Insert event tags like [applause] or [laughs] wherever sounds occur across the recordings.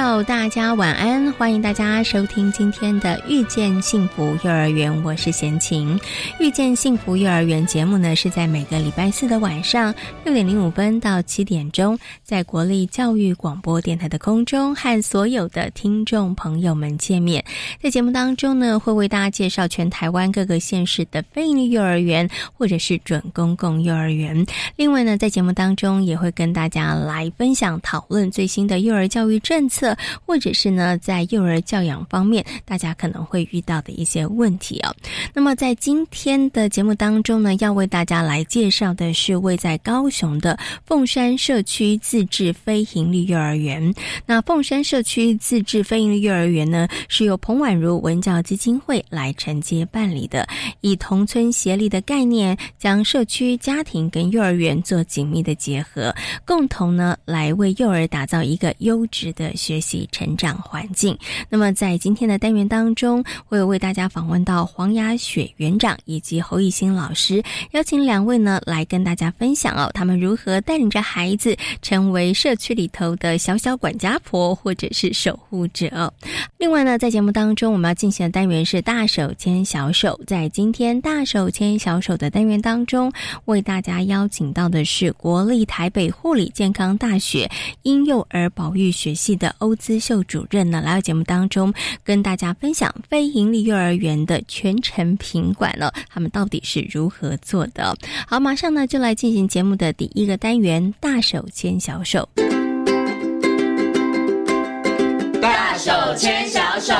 友，大家晚安！欢迎大家收听今天的《遇见幸福幼儿园》，我是贤琴。《遇见幸福幼儿园》节目呢，是在每个礼拜四的晚上六点零五分到七点钟，在国立教育广播电台的空中和所有的听众朋友们见面。在节目当中呢，会为大家介绍全台湾各个县市的非营利幼儿园或者是准公共幼儿园。另外呢，在节目当中也会跟大家来分享讨论最新的幼儿教育政策，或者是呢，在幼儿教养方面，大家可能会遇到的一些问题哦。那么在今天的节目当中呢，要为大家来介绍的是位在高雄的凤山社区自治非营利幼儿园。那凤山社区自治非营利幼儿园呢，是由彭婉如文教基金会来承接办理的，以同村协力的概念，将社区、家庭跟幼儿园做紧密的结合，共同呢来为幼儿打造一个优质的学习成长环境。那么在今天的单元当中，会为大家访问到黄雅雪园长以及侯艺兴老师，邀请两位呢来跟大家分享哦，他们如何带领着孩子成为社区里头的小小管家婆或者是守护者。另外呢，在节目当中我们要进行的单元是大手牵小手，在今天大手牵小手的单元当中，为大家邀请到的是国立台北护理健康大学婴幼儿保育学系的欧姿秀主任呢，来到节目当中跟大家分享非营利幼儿园的全程品管了，他们到底是如何做的？好，马上呢就来进行节目的第一个单元——大手牵小手。大手牵小手。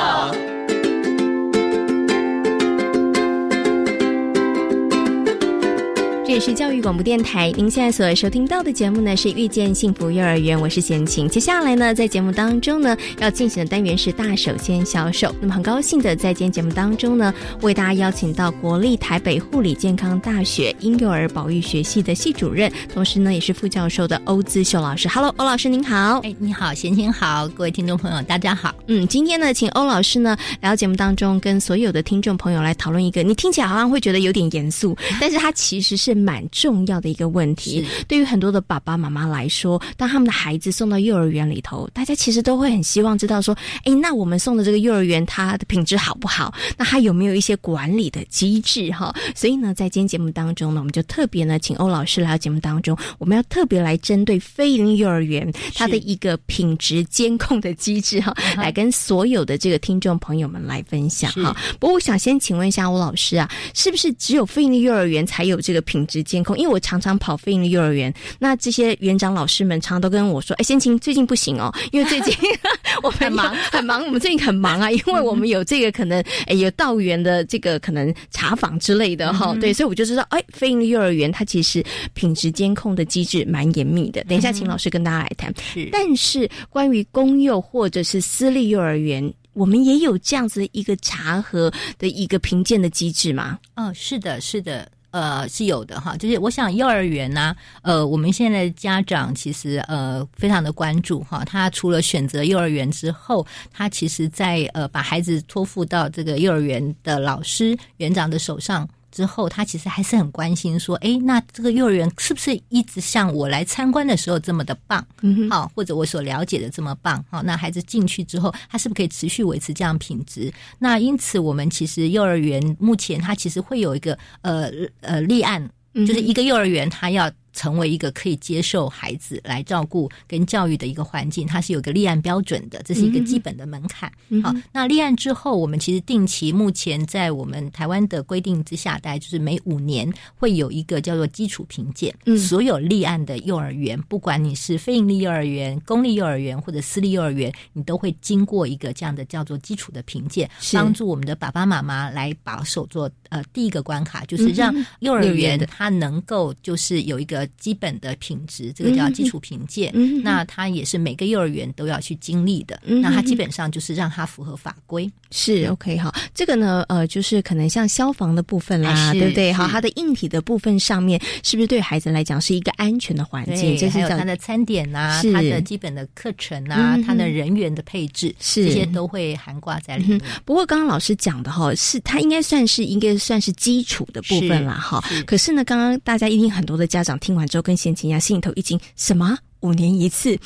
这里是教育广播电台，您现在所收听到的节目呢是《遇见幸福幼儿园》，我是贤晴。接下来呢，在节目当中呢，要进行的单元是大手牵小手。那么很高兴的在今天节目当中呢，为大家邀请到国立台北护理健康大学婴幼儿保育学系的系主任，同时呢也是副教授的欧姿秀老师。Hello，欧老师您好。哎，你好，贤琴好，各位听众朋友大家好。嗯，今天呢，请欧老师呢来到节目当中，跟所有的听众朋友来讨论一个你听起来好像会觉得有点严肃，但是它其实是蛮重要的一个问题。对于很多的爸爸妈妈来说，当他们的孩子送到幼儿园里头，大家其实都会很希望知道说，哎，那我们送的这个幼儿园它的品质好不好？那它有没有一些管理的机制哈？所以呢，在今天节目当中呢，我们就特别呢，请欧老师来到节目当中，我们要特别来针对非营利幼儿园它的一个品质监控的机制哈，来跟所有的这个听众朋友们来分享哈。不过，我想先请问一下欧老师啊，是不是只有非营利幼儿园才有这个品质监控？因为我常常跑飞营的幼儿园，那这些园长老师们常常都跟我说：“哎，先晴最近不行哦，[laughs] 因为最近 [laughs] 我们很忙 [laughs] 很忙，我们最近很忙啊，因为我们有这个可能哎有道园的这个可能查访之类的哈。对，所以我就知道，哎，飞营的幼儿园它其实品质监控的机制蛮严密的。等一下，请老师跟大家来谈。是，但是关于公幼或者是私立幼儿园，我们也有这样子一个查核的一个评鉴的机制吗？哦，是的，是的。呃，是有的哈，就是我想幼儿园呢，呃，我们现在家长其实呃非常的关注哈，他除了选择幼儿园之后，他其实在呃把孩子托付到这个幼儿园的老师园长的手上。之后，他其实还是很关心，说：“哎，那这个幼儿园是不是一直像我来参观的时候这么的棒？嗯好，或者我所了解的这么棒？好，那孩子进去之后，他是不是可以持续维持这样品质？那因此，我们其实幼儿园目前它其实会有一个呃呃立案，就是一个幼儿园他要成为一个可以接受孩子来照顾跟教育的一个环境，它是有个立案标准的，这是一个基本的门槛。好，那立案之后，我们其实定期目前在我们台湾的规定之下，大概就是每五年会有一个叫做基础评鉴。嗯，所有立案的幼儿园，不管你是非营利幼儿园、公立幼儿园或者私立幼儿园，你都会经过一个这样的叫做基础的评鉴，帮助我们的爸爸妈妈来把手做呃第一个关卡，就是让幼儿园它能够就是有一个。基本的品质，这个叫基础评鉴。那它也是每个幼儿园都要去经历的。那它基本上就是让它符合法规。是 OK 好，这个呢，呃，就是可能像消防的部分啦，对不对？好，它的硬体的部分上面，是不是对孩子来讲是一个安全的环境？这还有它的餐点啊，它的基本的课程啊，它的人员的配置，是这些都会含挂在里面。不过刚刚老师讲的哈，是它应该算是应该算是基础的部分啦，哈。可是呢，刚刚大家一定很多的家长听完之后跟贤琴一样，心里头一惊什么五年一次。[laughs]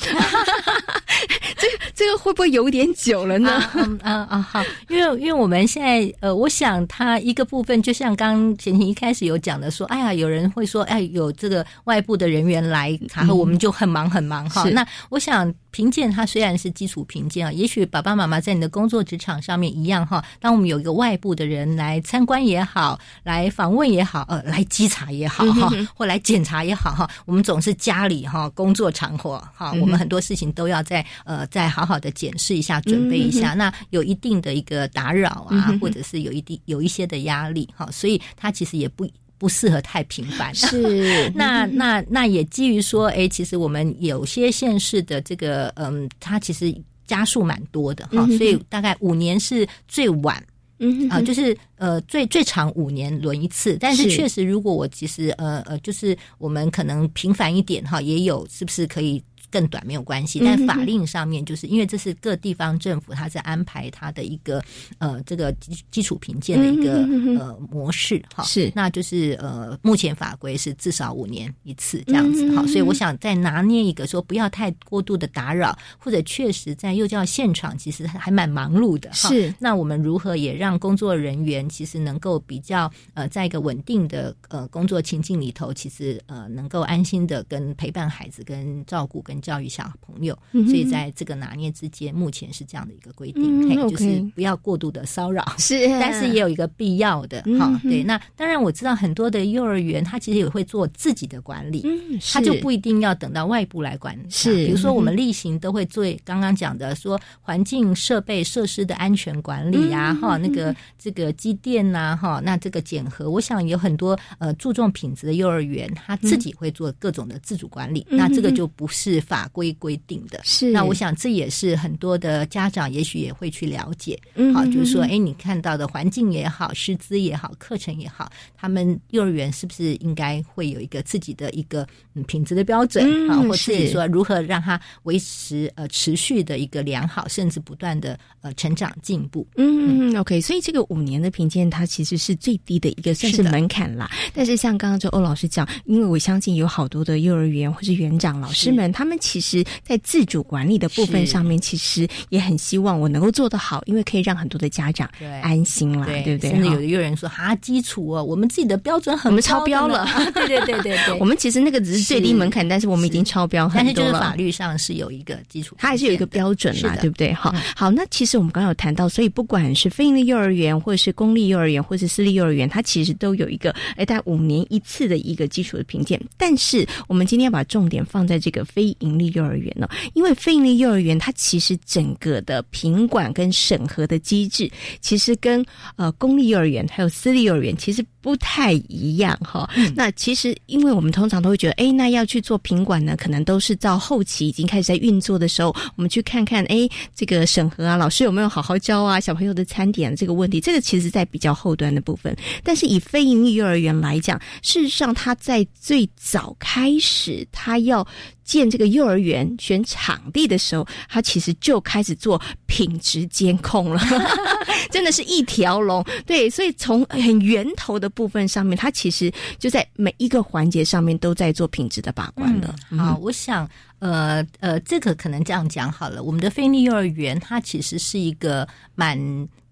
这个这个会不会有点久了呢？嗯啊好，因为因为我们现在呃，我想它一个部分，就像刚前前一开始有讲的，说哎呀，有人会说哎，有这个外部的人员来查核，我们就很忙很忙哈。那我想。评鉴它虽然是基础评鉴啊，也许爸爸妈妈在你的工作职场上面一样哈。当我们有一个外部的人来参观也好，来访问也好，呃，来稽查也好哈，或来检查也好哈，我们总是家里哈工作场合哈，我们很多事情都要在呃再好好的检视一下，准备一下。那有一定的一个打扰啊，或者是有一定有一些的压力哈，所以它其实也不。不适合太频繁，是。[laughs] 那那那也基于说，哎，其实我们有些县市的这个，嗯，它其实加速蛮多的哈，所以大概五年是最晚，嗯啊，就是呃最最长五年轮一次，但是。确实如果我其实呃呃，就是我们可能频繁一点哈，也有是不是可以？更短没有关系，但法令上面就是因为这是各地方政府他在安排他的一个呃这个基基础评鉴的一个呃模式哈，是。那就是呃目前法规是至少五年一次这样子哈，所以我想再拿捏一个说不要太过度的打扰，或者确实在幼教现场其实还蛮忙碌的哈，是。那我们如何也让工作人员其实能够比较呃在一个稳定的呃工作情境里头，其实呃能够安心的跟陪伴孩子跟照顾跟。教育小朋友，所以在这个拿捏之间，目前是这样的一个规定，就是不要过度的骚扰，是，[laughs] 但是也有一个必要的哈。对，那当然我知道很多的幼儿园，他其实也会做自己的管理，嗯，他就不一定要等到外部来管。是，比如说我们例行都会做刚刚讲的，说环境设备设施的安全管理呀，哈，那个这个机电呐，哈，那这个检核，我想有很多呃注重品质的幼儿园，他自己会做各种的自主管理，那这个就不是法。规规定的，是那我想这也是很多的家长也许也会去了解，嗯，好，就是说，哎，你看到的环境也好，师资也好，课程也好，他们幼儿园是不是应该会有一个自己的一个嗯品质的标准啊，或自己说如何让它维持呃持续的一个良好，甚至不断的呃成长进步？嗯，OK，所以这个五年的评鉴它其实是最低的一个算是门槛啦。但是像刚刚就欧老师讲，因为我相信有好多的幼儿园或是园长老师们，他们。其实，在自主管理的部分上面，其实也很希望我能够做得好，因为可以让很多的家长安心了，对不对？甚至有的幼儿园说：“啊，基础哦，我们自己的标准很，我们超标了。[laughs] ”对对对对对，我们其实那个只是最低门槛，但是我们已经超标很多了。但是就是法律上是有一个基础，它还是有一个标准嘛，对不对？好，好，那其实我们刚刚有谈到，所以不管是非营利幼儿园，或者是公立幼儿园，或者是私立幼儿园，它其实都有一个哎，大概五年一次的一个基础的评鉴。但是我们今天要把重点放在这个非营利幼儿园呢。因为非盈利幼儿园，它其实整个的品管跟审核的机制，其实跟呃公立幼儿园还有私立幼儿园其实不太一样哈。那其实，因为我们通常都会觉得，哎，那要去做品管呢，可能都是到后期已经开始在运作的时候，我们去看看，哎，这个审核啊，老师有没有好好教啊，小朋友的餐点这个问题，这个其实在比较后端的部分。但是以非盈利幼儿园来讲，事实上，它在最早开始，它要。建这个幼儿园选场地的时候，他其实就开始做品质监控了，[laughs] 真的是一条龙。对，所以从很源头的部分上面，他其实就在每一个环节上面都在做品质的把关了。好，我想呃呃，这个可能这样讲好了。我们的菲利幼儿园，它其实是一个蛮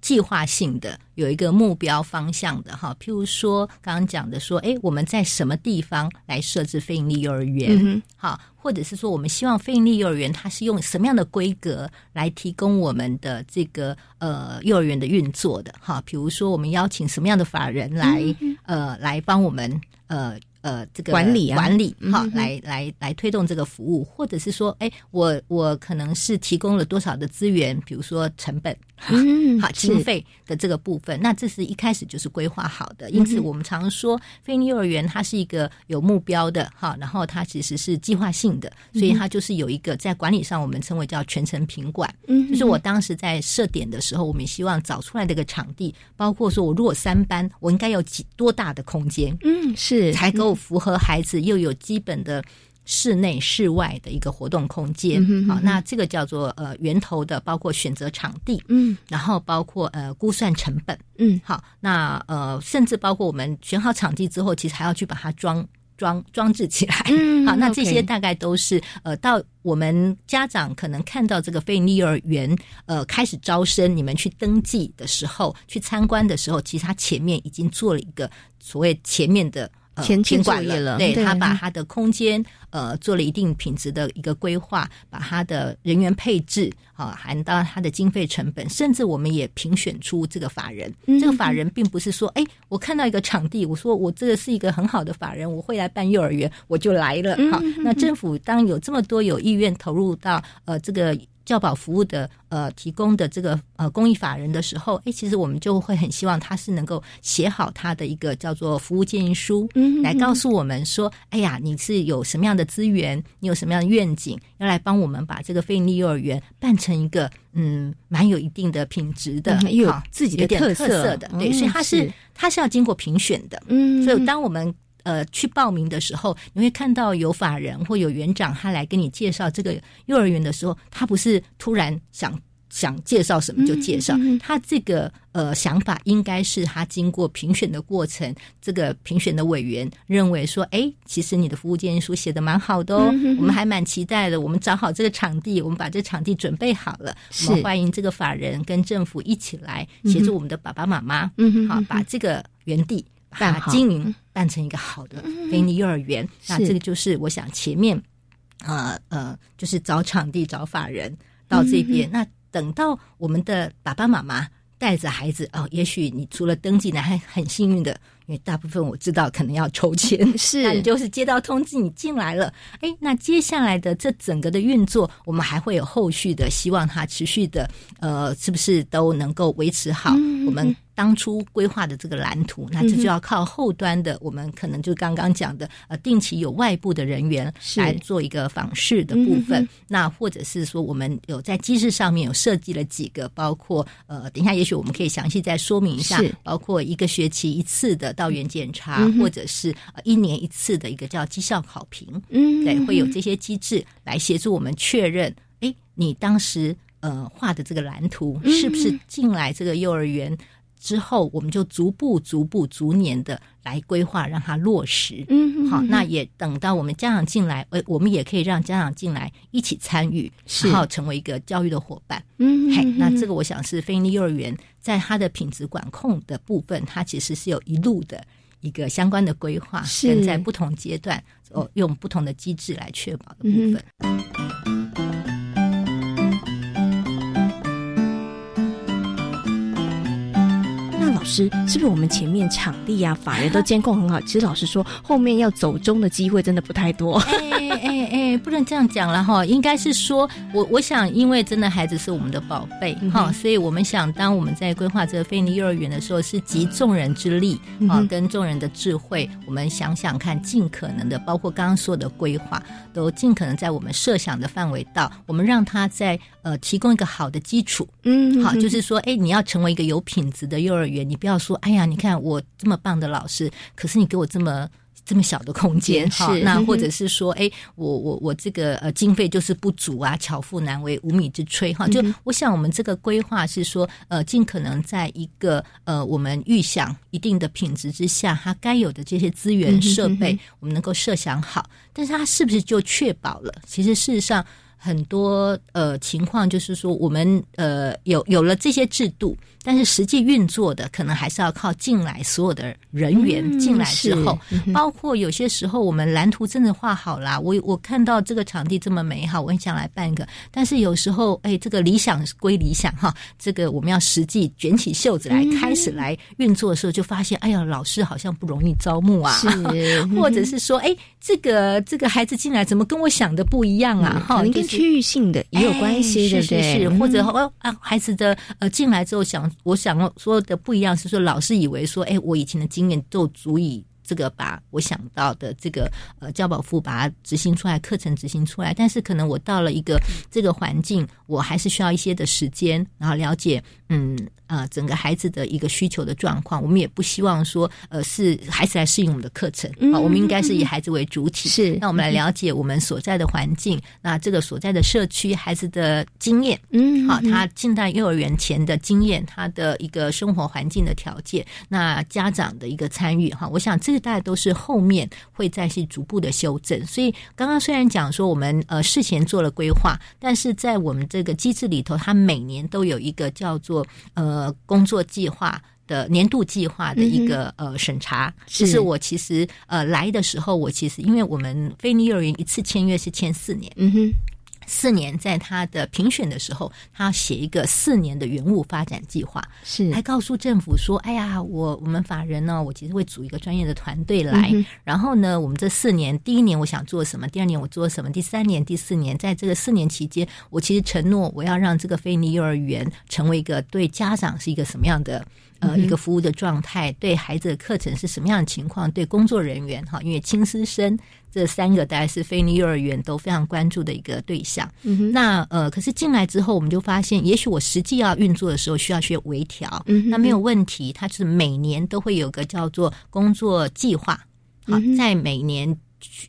计划性的，有一个目标方向的哈。譬如说，刚刚讲的说，哎，我们在什么地方来设置非营利幼儿园？好，或者是说，我们希望非营利幼儿园它是用什么样的规格来提供我们的这个呃幼儿园的运作的？哈，比如说，我们邀请什么样的法人来呃来帮我们呃。呃，这个管理管理哈，来来来推动这个服务，或者是说，哎，我我可能是提供了多少的资源，比如说成本，嗯，好经费的这个部分，那这是一开始就是规划好的。因此，我们常说，非营幼儿园它是一个有目标的哈，然后它其实是计划性的，所以它就是有一个在管理上，我们称为叫全程品管。嗯，就是我当时在设点的时候，我们希望找出来这个场地，包括说我如果三班，我应该有几多大的空间？嗯，是才够。符合孩子又有基本的室内、室外的一个活动空间，好，那这个叫做呃源头的，包括选择场地，嗯，然后包括呃估算成本，嗯，好，那呃甚至包括我们选好场地之后，其实还要去把它装装装置起来，嗯，[laughs] 好，那这些大概都是呃到我们家长可能看到这个非营利幼儿园呃开始招生，你们去登记的时候，去参观的时候，其实他前面已经做了一个所谓前面的。前期作业了，对他把他的空间呃做了一定品质的一个规划，把他的人员配置啊含到他的经费成本，甚至我们也评选出这个法人。这个法人并不是说，哎，我看到一个场地，我说我这个是一个很好的法人，我会来办幼儿园，我就来了。好，那政府当有这么多有意愿投入到呃这个。教保服务的呃提供的这个呃公益法人的时候，哎，其实我们就会很希望他是能够写好他的一个叫做服务建议书，嗯，来告诉我们说，哎呀，你是有什么样的资源，你有什么样的愿景，要来帮我们把这个非营利幼儿园办成一个嗯蛮有一定的品质的，有自己的特色的，对，所以它是。它是要经过评选的，嗯，所以当我们。呃，去报名的时候，你会看到有法人或有园长，他来跟你介绍这个幼儿园的时候，他不是突然想想介绍什么就介绍，他这个呃想法应该是他经过评选的过程，这个评选的委员认为说，哎，其实你的服务建议书写的蛮好的哦，我们还蛮期待的，我们找好这个场地，我们把这场地准备好了，我们欢迎这个法人跟政府一起来协助我们的爸爸妈妈，嗯，好，把这个园地。把经营办成一个好的非你幼儿园，那这个就是我想前面，呃呃，就是找场地、找法人到这边。那等到我们的爸爸妈妈带着孩子哦，也许你除了登记呢，还很幸运的。因为大部分我知道可能要抽签，[laughs] 是，那你就是接到通知你进来了，哎，那接下来的这整个的运作，我们还会有后续的，希望它持续的，呃，是不是都能够维持好我们当初规划的这个蓝图？那这就要靠后端的，我们可能就刚刚讲的，呃，定期有外部的人员来做一个访视的部分，那或者是说我们有在机制上面有设计了几个，包括呃，等一下也许我们可以详细再说明一下，包括一个学期一次的。到园检查，或者是呃一年一次的一个叫绩效考评，嗯，对，会有这些机制来协助我们确认，哎，你当时呃画的这个蓝图是不是进来这个幼儿园之后，我们就逐步、逐步、逐年的来规划，让它落实。嗯，好，那也等到我们家长进来，呃，我们也可以让家长进来一起参与，然后成为一个教育的伙伴。嗯，嘿，那这个我想是非营利幼儿园。在它的品质管控的部分，它其实是有一路的一个相关的规划，跟在不同阶段哦，用不同的机制来确保的部分。老师，是不是我们前面场地啊、法人都监控很好？其实老师说，后面要走中的机会真的不太多。[laughs] 哎哎哎，不能这样讲了哈，应该是说，我我想，因为真的孩子是我们的宝贝哈，所以我们想，当我们在规划这个非尼幼儿园的时候，是集众人之力啊，跟众人的智慧，我们想想看，尽可能的，包括刚刚说的规划，都尽可能在我们设想的范围到，我们让他在呃提供一个好的基础。嗯，好，就是说，哎，你要成为一个有品质的幼儿园。你不要说，哎呀，你看我这么棒的老师，可是你给我这么这么小的空间哈，那或者嗯是说，哎，我我我这个呃经费就是不足啊，巧妇难为无米之炊哈。就我想，我们这个规划是说，呃，尽可能在一个呃我们预想一定的品质之下，它该有的这些资源设备，我们能够设想好。但是它是不是就确保了？其实事实上。很多呃情况就是说，我们呃有有了这些制度，但是实际运作的可能还是要靠进来所有的人员进来之后，包括有些时候我们蓝图真的画好啦，我我看到这个场地这么美好，我很想来办一个，但是有时候哎，这个理想归理想哈，这个我们要实际卷起袖子来开始来运作的时候，就发现哎呀，老师好像不容易招募啊，[laughs] 或者是说哎，这个这个孩子进来怎么跟我想的不一样啊？哈、区域性的也有关系，对不对？是是是，或者哦啊，孩子的呃进来之后想，我想说的不一样是说，老师以为说，哎，我以前的经验都足以。这个把我想到的这个呃教保副把它执行出来，课程执行出来，但是可能我到了一个这个环境，我还是需要一些的时间，然后了解嗯呃整个孩子的一个需求的状况。我们也不希望说呃是孩子来适应我们的课程啊，我们应该是以孩子为主体。是，那我们来了解我们所在的环境，那这个所在的社区孩子的经验，嗯，好，他进到幼儿园前的经验，他的一个生活环境的条件，那家长的一个参与哈，我想这个大概都是后面会再去逐步的修正。所以刚刚虽然讲说我们呃事前做了规划，但是在我们这个机制里头，它每年都有一个叫做呃工作计划。的年度计划的一个、嗯、呃审查，就是我其实呃来的时候，我其实因为我们非尼幼儿园一次签约是签四年，嗯哼。四年，在他的评选的时候，他要写一个四年的原物发展计划，是还告诉政府说：“哎呀，我我们法人呢，我其实会组一个专业的团队来，嗯、然后呢，我们这四年，第一年我想做什么，第二年我做什么，第三年、第四年，在这个四年期间，我其实承诺我要让这个菲尼幼儿园成为一个对家长是一个什么样的。”呃，一个服务的状态，对孩子的课程是什么样的情况？对工作人员哈，因为亲师生这三个大概是非尼幼儿园都非常关注的一个对象。嗯、那呃，可是进来之后，我们就发现，也许我实际要运作的时候需要学微调，嗯、那没有问题。它是每年都会有个叫做工作计划，好，嗯、在每年。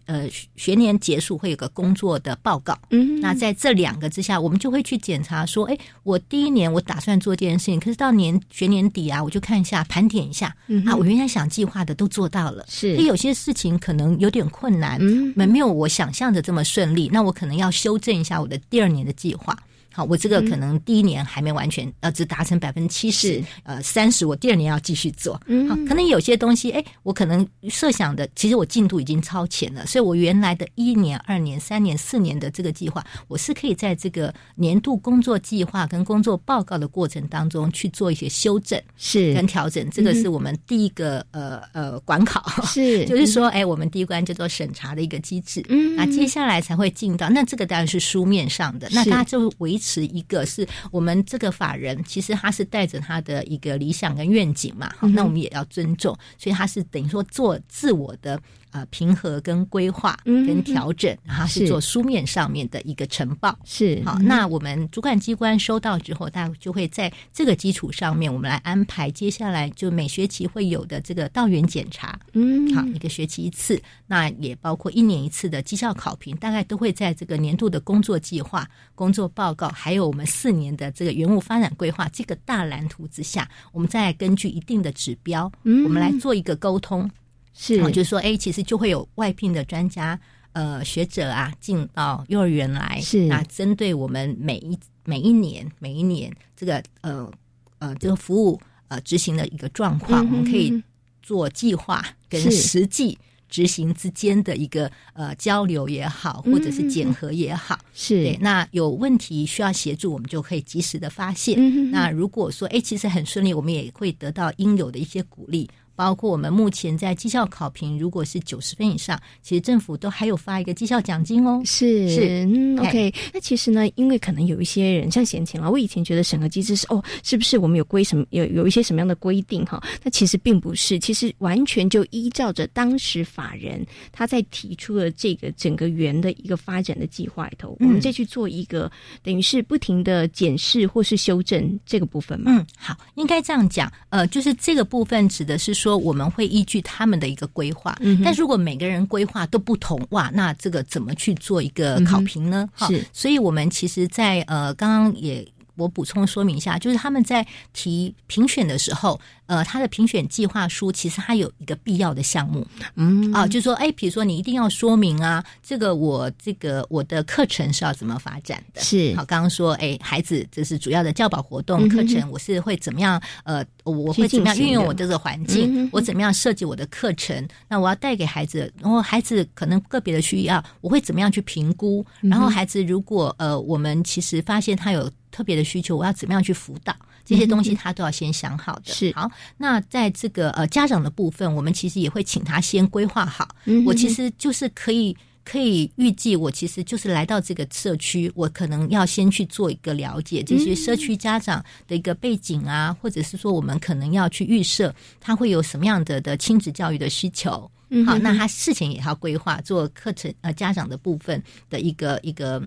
呃，学年结束会有个工作的报告，嗯，那在这两个之下，我们就会去检查说，哎，我第一年我打算做这件事情，可是到年学年底啊，我就看一下盘点一下，嗯、啊，我原来想计划的都做到了，是，有些事情可能有点困难，嗯，没有我想象的这么顺利，那我可能要修正一下我的第二年的计划。好，我这个可能第一年还没完全，呃，只达成百分之七十，呃，三十，我第二年要继续做。嗯，好，可能有些东西，哎，我可能设想的，其实我进度已经超前了，所以我原来的一年、二年、三年、四年的这个计划，我是可以在这个年度工作计划跟工作报告的过程当中去做一些修正，是跟调整。这个是我们第一个、呃呃管考，[laughs] 是。就是说，哎，我们第一关叫做审查的一个机制，嗯，那接下来才会进到，那这个当然是书面上的，那大家就维。持一个是我们这个法人，其实他是带着他的一个理想跟愿景嘛，好、嗯，那我们也要尊重，所以他是等于说做自我的呃平和跟规划跟调整，嗯、然后是。做书面上面的一个呈报。是好，那我们主管机关收到之后，大家就会在这个基础上面，我们来安排接下来就每学期会有的这个到园检查，嗯，好，一个学期一次，那也包括一年一次的绩效考评，大概都会在这个年度的工作计划、工作报告。还有我们四年的这个园务发展规划这个大蓝图之下，我们再根据一定的指标，嗯，我们来做一个沟通，是，就是说，哎，其实就会有外聘的专家、呃学者啊进到幼儿园来，是，那针对我们每一每一年每一年这个呃呃这个服务呃执行的一个状况，嗯、我们可以做计划跟实际。执行之间的一个呃交流也好，或者是检核也好，嗯、是对。那有问题需要协助，我们就可以及时的发现。嗯、那如果说哎，其实很顺利，我们也会得到应有的一些鼓励。包括我们目前在绩效考评，如果是九十分以上，其实政府都还有发一个绩效奖金哦。是是、嗯、，OK。那其实呢，因为可能有一些人像贤琴啦，我以前觉得审核机制是哦，是不是我们有规什么有有一些什么样的规定哈？那其实并不是，其实完全就依照着当时法人他在提出了这个整个园的一个发展的计划里头，嗯、我们再去做一个等于是不停的检视或是修正这个部分嘛。嗯，好，应该这样讲，呃，就是这个部分指的是说。我们会依据他们的一个规划，嗯但如果每个人规划都不同，哇，那这个怎么去做一个考评呢？嗯是所以我们其实在，呃刚刚也。我补充说明一下，就是他们在提评选的时候，呃，他的评选计划书其实它有一个必要的项目，嗯啊，就是说，哎，比如说你一定要说明啊，这个我这个我的课程是要怎么发展的？是好，刚刚说，哎，孩子这是主要的教保活动嗯课程，我是会怎么样？呃，我去会怎么样运用我这个环境？嗯我怎么样设计我的课程？那我要带给孩子，然后孩子可能个别的需要，我会怎么样去评估？嗯然后孩子如果呃，我们其实发现他有特别的需求，我要怎么样去辅导？这些东西他都要先想好的。嗯是好，那在这个呃家长的部分，我们其实也会请他先规划好。嗯我其实就是可以。可以预计，我其实就是来到这个社区，我可能要先去做一个了解这些社区家长的一个背景啊，或者是说我们可能要去预设他会有什么样的的亲子教育的需求。好，嗯好那他事前也要规划做课程呃家长的部分的一个一个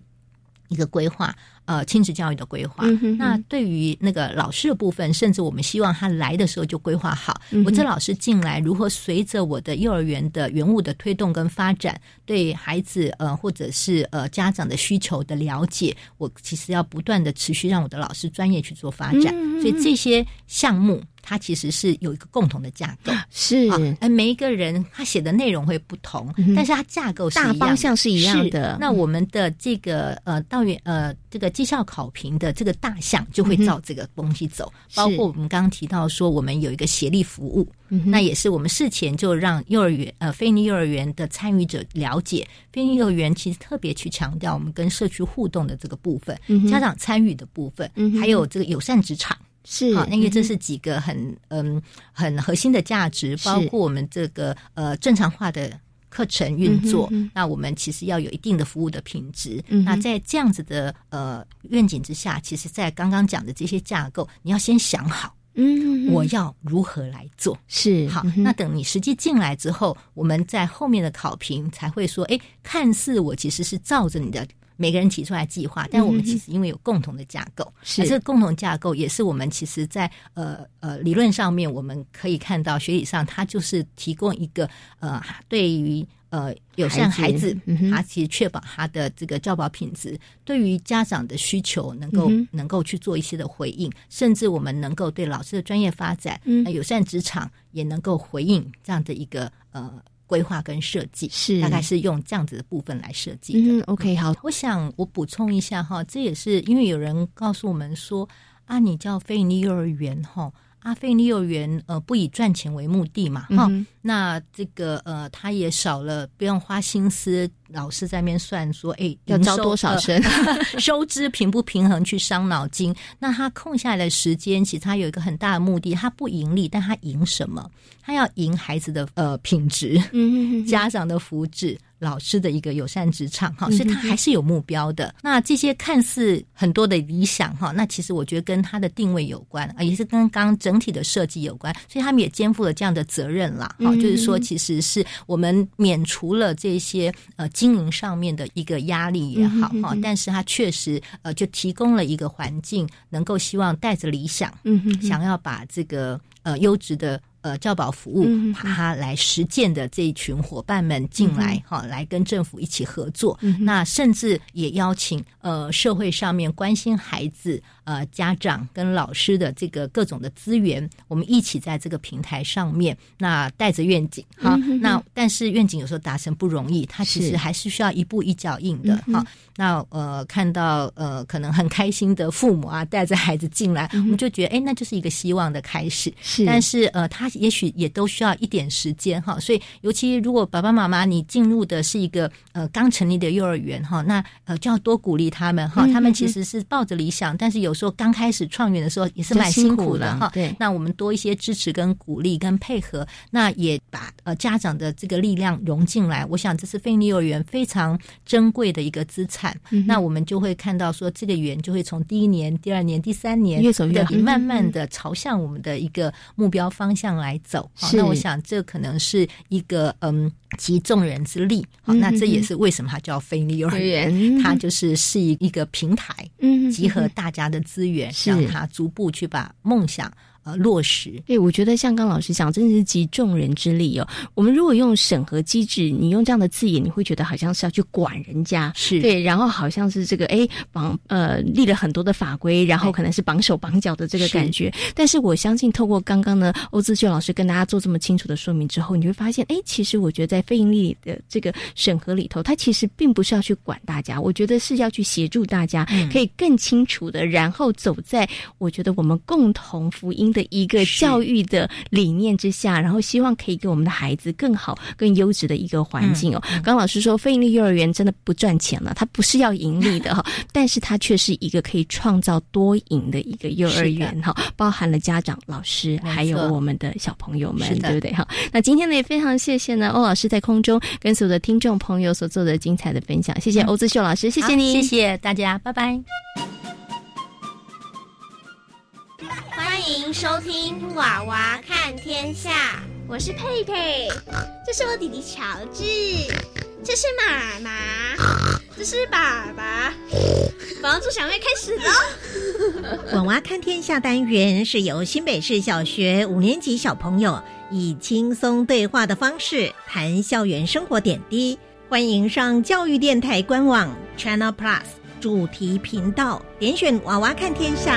一个规划，呃亲子教育的规划。嗯哼哼那对于那个老师的部分，甚至我们希望他来的时候就规划好，嗯我这老师进来如何随着我的幼儿园的园务的推动跟发展，对孩子呃或者是呃家长的需求的了解，我其实要不断的持续让我的老师专业去做发展。嗯所以这些项目它其实是有一个共同的架构。是。啊，而每一个人他写的内容会不同，嗯但是它架构是一大方向是一样的。那我们的这个呃道远呃这个绩效考评的这个大项就会照这个东西走，是。包括我们刚刚提到说我们有一个协力服务，嗯那也是我们事前就让幼儿园呃非营利幼儿园的参与者了解，非营利幼儿园其实特别去强调我们跟社区互动的这个部分，嗯家长参与的部分，嗯还有这个友善职场。是好，那因为这是几个很嗯很核心的价值，包括我们这个呃正常化的课程运作，嗯哼哼。那我们其实要有一定的服务的品质。嗯那在这样子的呃愿景之下，其实，在刚刚讲的这些架构，你要先想好嗯哼我要如何来做。是好嗯，那等你实际进来之后，我们在后面的考评才会说，哎，看似我其实是照着你的每个人提出来计划，但我们其实因为有共同的架构，是。而这个共同架构也是我们其实在呃呃理论上面我们可以看到，学理上它就是提供一个呃对于。呃，友善孩子孩子，嗯哼。他其实确保他的这个教保品质，对于家长的需求能够、嗯能够去做一些的回应，甚至我们能够对老师的专业发展，嗯。呃友善职场也能够回应这样的一个呃规划跟设计，是大概是用这样子的部分来设计的。嗯，OK，好，我想我补充一下哈，这也是因为有人告诉我们说啊，你叫非营利幼儿园哈。啊，非营利幼儿园呃不以赚钱为目的嘛，哈、那这个呃，他也少了不用花心思，老师在那边算说，哎，要招多少生？呃 [laughs] 收支平不平衡去伤脑筋。那他空下来的时间，其实他有一个很大的目的，他不盈利，但他赢什么？他要赢孩子的呃品质，嗯家长的福祉。老师的一个友善职场哈，所以他还是有目标的。那这些看似很多的理想哈，那其实我觉得跟他的定位有关，啊，也是跟刚刚整体的设计有关。所以他们也肩负了这样的责任啦。哈，嗯就是说，其实是我们免除了这些呃经营上面的一个压力也好哈，但是他确实呃就提供了一个环境，能够希望带着理想，嗯哼想要把这个呃优质的。呃，教保服务嗯，把它来实践的这一群伙伴们进来哈、来跟政府一起合作。嗯那甚至也邀请呃社会上面关心孩子、呃家长跟老师的这个各种的资源，我们一起在这个平台上面，那带着愿景哈、那但是愿景有时候达成不容易，它其实还是需要一步一脚印的哈、那呃，看到呃，可能很开心的父母啊，带着孩子进来，嗯我们就觉得，哎，那就是一个希望的开始。是，但是呃，他也许也都需要一点时间哈，所以尤其如果爸爸妈妈你进入的是一个呃刚成立的幼儿园哈，那呃就要多鼓励他们哈，嗯他们其实是抱着理想，但是有时候刚开始创园的时候也是蛮辛辛苦苦的哈。对。那我们多一些支持跟鼓励跟配合，那也把呃家长的这个力量融进来，我想这是费力幼儿园非常珍贵的一个资产。嗯那我们就会看到说，这个园就会从第一年、第二年、第三年越走越好慢慢的朝向我们的一个目标方向来走。好是。那我想这可能是一个嗯集众人之力，好，那这也是为什么它叫非利幼儿园，它就是是一一个平台，嗯，集合大家的资源，让它逐步去把梦想。呃，落实对，我觉得像刚老师讲，真的是集众人之力哦。我们如果用审核机制，你用这样的字眼，你会觉得好像是要去管人家，是对，然后好像是这个哎绑呃立了很多的法规，然后可能是绑手绑脚的这个感觉。但是我相信，透过刚刚呢欧志秀老师跟大家做这么清楚的说明之后，你会发现，哎，其实我觉得在非盈利的这个审核里头，它其实并不是要去管大家，我觉得是要去协助大家，可以更清楚的，然后走在我觉得我们共同福音的。的一个教育的理念之下，然后希望可以给我们的孩子更好、更优质的一个环境哦。刚老师说，非盈利幼儿园真的不赚钱了，它不是要盈利的 [laughs] 哈，但是它却是一个可以创造多赢的一个幼儿园哈，包含了家长、老师还有我们的小朋友们，对不对哈？那今天呢，也非常谢谢呢，欧老师在空中跟所有的听众朋友所做的精彩的分享，谢谢欧姿秀老师，谢谢你，谢谢大家，拜拜。欢迎收听《娃娃看天下》，我是佩佩，这是我弟弟乔治，这是妈妈，这是爸爸。房主小妹开始喽！《娃娃看天下》单元是由新北市小学五年级小朋友以轻松对话的方式谈校园生活点滴，欢迎上教育电台官网 Channel Plus 主题频道，点选《娃娃看天下》。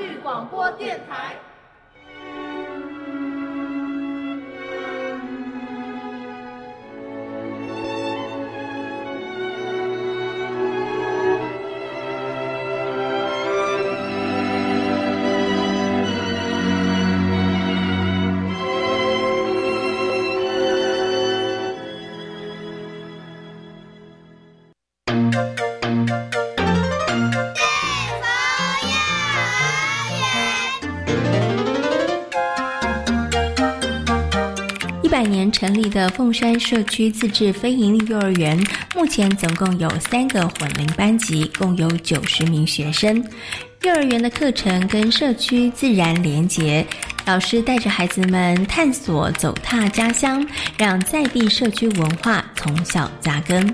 绿广播电台。凤山社区自治非营利幼儿园，目前总共有三个混龄班级，共有九十名学生。幼儿园的课程跟社区自然连结，老师带着孩子们探索、走踏家乡，让在地社区文化从小扎根。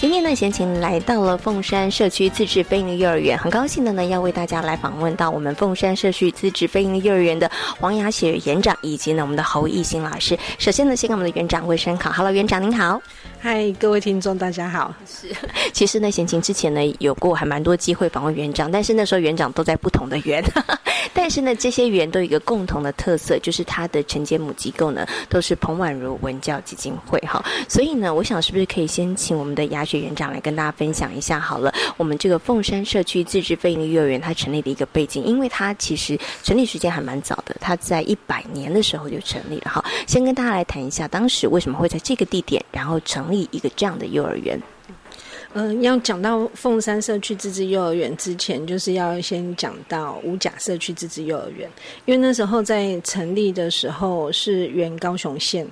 今天呢，闲情来到了凤山社区自治飞鹰幼儿园，很高兴的呢，要为大家来访问到我们凤山社区自治飞鹰幼儿园的黄雅雪园长，以及呢我们的侯艺兴老师。首先呢，先跟我们的园长问声好，Hello，园长您好。嗨，各位听众，大家好。是，[laughs] 其实呢，贤琴之前呢有过还蛮多机会访问园长，但是那时候园长都在不同的园，[laughs] 但是呢，这些园都有一个共同的特色，就是它的承接母机构呢都是彭婉如文教基金会哈。所以呢，我想是不是可以先请我们的雅雪园长来跟大家分享一下好了，我们这个凤山社区自治非营利幼儿园它成立的一个背景，因为它其实成立时间还蛮早的，它在一百年的时候就成立了哈。先跟大家来谈一下，当时为什么会在这个地点，然后成。立一个这样的幼儿园，嗯，要讲到凤山社区自治幼儿园之前，就是要先讲到五甲社区自治幼儿园，因为那时候在成立的时候是原高雄县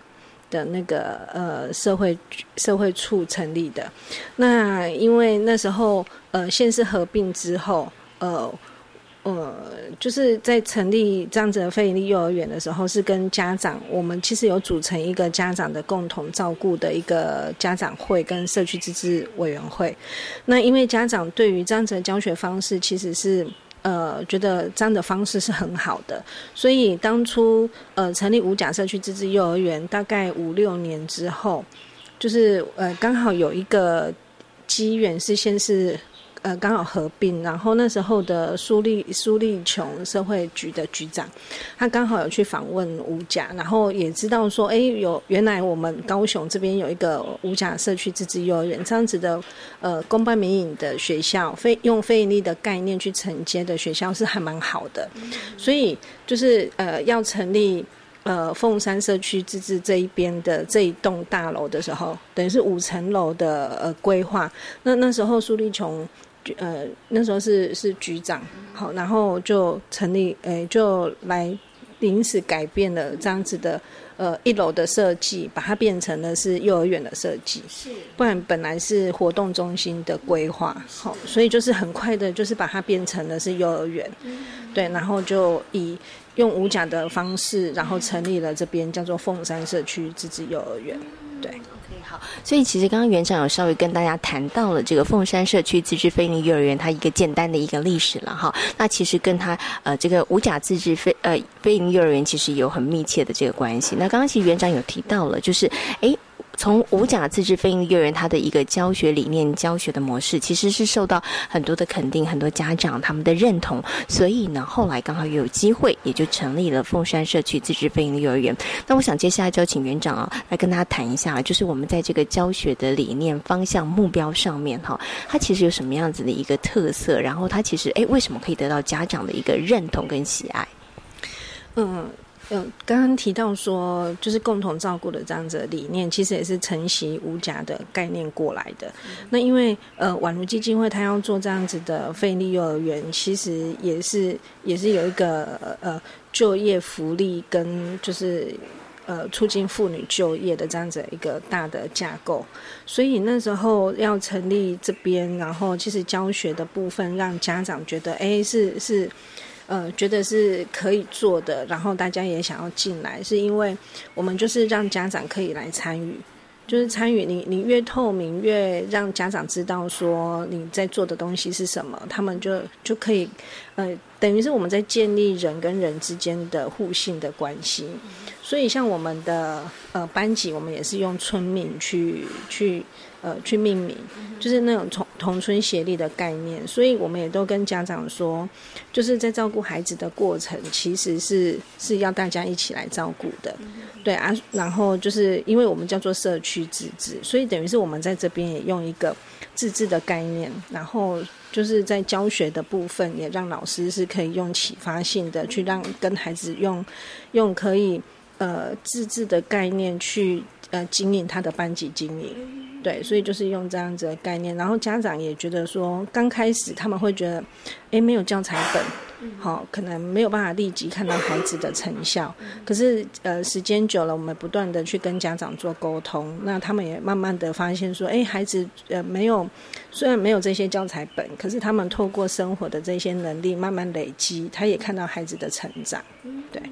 的那个呃社会社会处成立的，那因为那时候呃县市合并之后呃。呃，就是在成立这样子的非营利幼儿园的时候，是跟家长，我们其实有组成一个家长的共同照顾的一个家长会跟社区自治委员会。那因为家长对于这样子的教学方式，其实是。呃觉得这样的方式是很好的，所以当初呃成立五甲社区自治幼儿园，大概五六年之后，就是呃刚好有一个机缘是先是。呃，刚好合并，然后那时候的苏立苏立琼社会局的局长，他刚好有去访问五甲，然后也知道说，哎，有原来我们高雄这边有一个五甲社区自治幼儿园这样子的，呃，公办民营的学校，非用非盈利的概念去承接的学校是还蛮好的，所以就是呃要成立。呃，凤山社区自治这一边的这一栋大楼的时候，等于是五层楼的呃规划。那那时候苏立琼，呃，那时候是是局长，好，然后就成立，诶，就来临时改变了这样子的呃一楼的设计，把它变成了是幼儿园的设计。是，不然本来是活动中心的规划，好，所以就是很快的，就是把它变成了是幼儿园。对，然后就以。用五甲的方式，然后成立了这边叫做凤山社区自治幼儿园。对好。所以其实刚刚园长有稍微跟大家谈到了这个凤山社区自治非营幼儿园它一个简单的一个历史了哈。那其实跟它呃这个五甲自治非呃非营幼儿园其实有很密切的这个关系。那刚刚其实园长有提到了，就是哎。从五甲自治非营幼儿园，它的一个教学理念、教学的模式，其实是受到很多的肯定，很多家长他们的认同。所以呢，后来刚好有机会，也就成立了凤山社区自治非营幼儿园。那我想接下来就要请园长啊，来跟大家谈一下，就是我们在这个教学的理念、方向、目标上面哈，它其实有什么样子的一个特色？然后它其实哎，为什么可以得到家长的一个认同跟喜爱？嗯。嗯，刚刚提到说，就是共同照顾的这样子理念，其实也是承袭无甲的概念过来的。那因为呃，宛如基金会他要做这样子的费力幼儿园，其实也是也是有一个呃就业福利跟就是呃促进妇女就业的这样子一个大的架构。所以那时候要成立这边，然后其实教学的部分让家长觉得，哎，是是。呃，觉得是可以做的，然后大家也想要进来，是因为我们就是让家长可以来参与，就是参与你，你越透明，越让家长知道说你在做的东西是什么，他们就就可以，呃，等于是我们在建立人跟人之间的互信的关系。所以像我们的呃班级，我们也是用村民去去。呃，去命名就是那种同同村协力的概念，所以我们也都跟家长说，就是在照顾孩子的过程，其实是是要大家一起来照顾的，对啊。然后就是因为我们叫做社区自治，所以等于是我们在这边也用一个自治的概念，然后就是在教学的部分，也让老师是可以用启发性的去让跟孩子用用可以呃自治的概念去呃经营他的班级经营。对，所以就是用这样子的概念，然后家长也觉得说，刚开始他们会觉得，哎，没有教材本，好，可能没有办法立即看到孩子的成效。可是，呃，时间久了，我们不断的去跟家长做沟通，那他们也慢慢的发现说，哎，孩子呃没有，虽然没有这些教材本，可是他们透过生活的这些能力慢慢累积，他也看到孩子的成长，对。